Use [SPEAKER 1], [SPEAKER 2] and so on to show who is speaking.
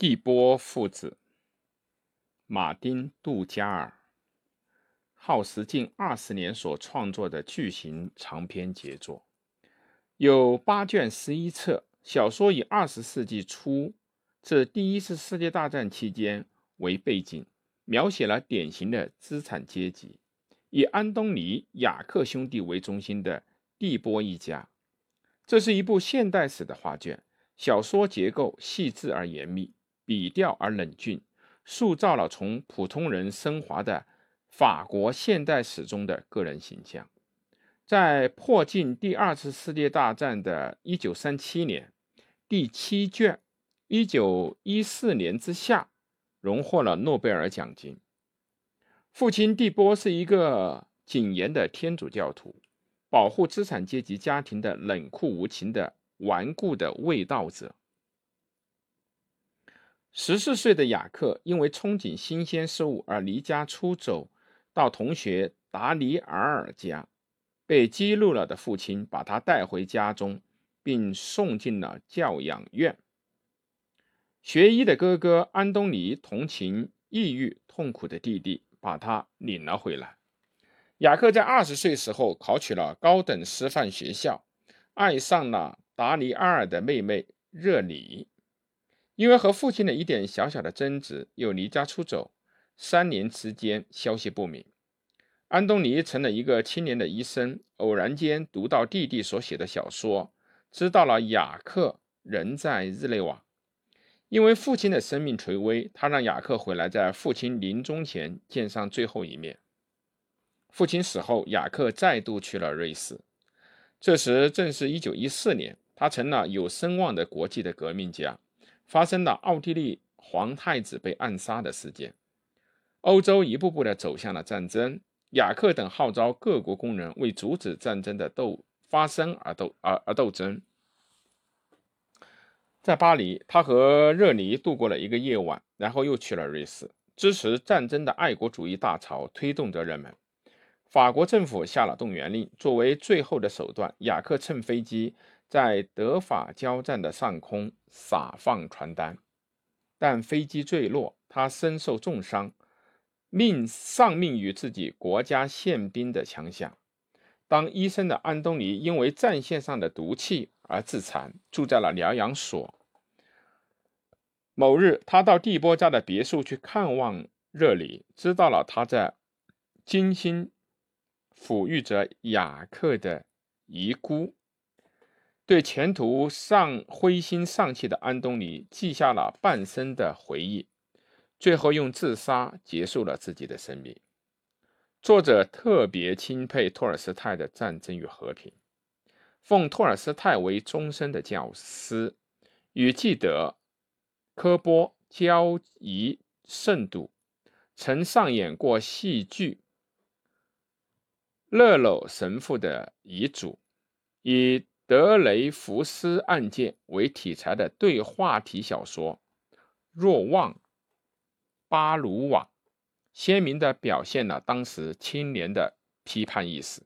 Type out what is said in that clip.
[SPEAKER 1] 蒂波父子，马丁·杜加尔，耗时近二十年所创作的巨型长篇杰作，有八卷十一册。小说以二十世纪初至第一次世界大战期间为背景，描写了典型的资产阶级，以安东尼·雅克兄弟为中心的蒂波一家。这是一部现代史的画卷。小说结构细致而严密。笔调而冷峻，塑造了从普通人升华的法国现代史中的个人形象。在迫近第二次世界大战的一九三七年，第七卷一九一四年之下荣获了诺贝尔奖金。父亲蒂波是一个谨严的天主教徒，保护资产阶级家庭的冷酷无情的顽固的卫道者。十四岁的雅克因为憧憬新鲜事物而离家出走，到同学达尼尔尔家。被激怒了的父亲把他带回家中，并送进了教养院。学医的哥哥安东尼同情抑郁痛苦的弟弟，把他领了回来。雅克在二十岁时候考取了高等师范学校，爱上了达里尔尔的妹妹热里。因为和父亲的一点小小的争执，又离家出走，三年之间消息不明。安东尼成了一个青年的医生，偶然间读到弟弟所写的小说，知道了雅克仍在日内瓦。因为父亲的生命垂危，他让雅克回来，在父亲临终前见上最后一面。父亲死后，雅克再度去了瑞士。这时正是一九一四年，他成了有声望的国际的革命家。发生了奥地利皇太子被暗杀的事件，欧洲一步步的走向了战争。雅克等号召各国工人为阻止战争的斗发生而斗而而斗争。在巴黎，他和热尼度过了一个夜晚，然后又去了瑞士。支持战争的爱国主义大潮推动着人们。法国政府下了动员令，作为最后的手段，雅克乘飞机。在德法交战的上空撒放传单，但飞机坠落，他身受重伤，命丧命于自己国家宪兵的枪下。当医生的安东尼因为战线上的毒气而自残，住在了疗养所。某日，他到蒂波家的别墅去看望热里，知道了他在精心抚育着雅克的遗孤。对前途丧灰心丧气的安东尼记下了半生的回忆，最后用自杀结束了自己的生命。作者特别钦佩托尔斯泰的《战争与和平》，奉托尔斯泰为终身的教师，与记得科波交谊甚笃，曾上演过戏剧《勒娄神父的遗嘱》，以。德雷福斯案件为题材的对话体小说《若望·巴鲁瓦》，鲜明地表现了当时青年的批判意识。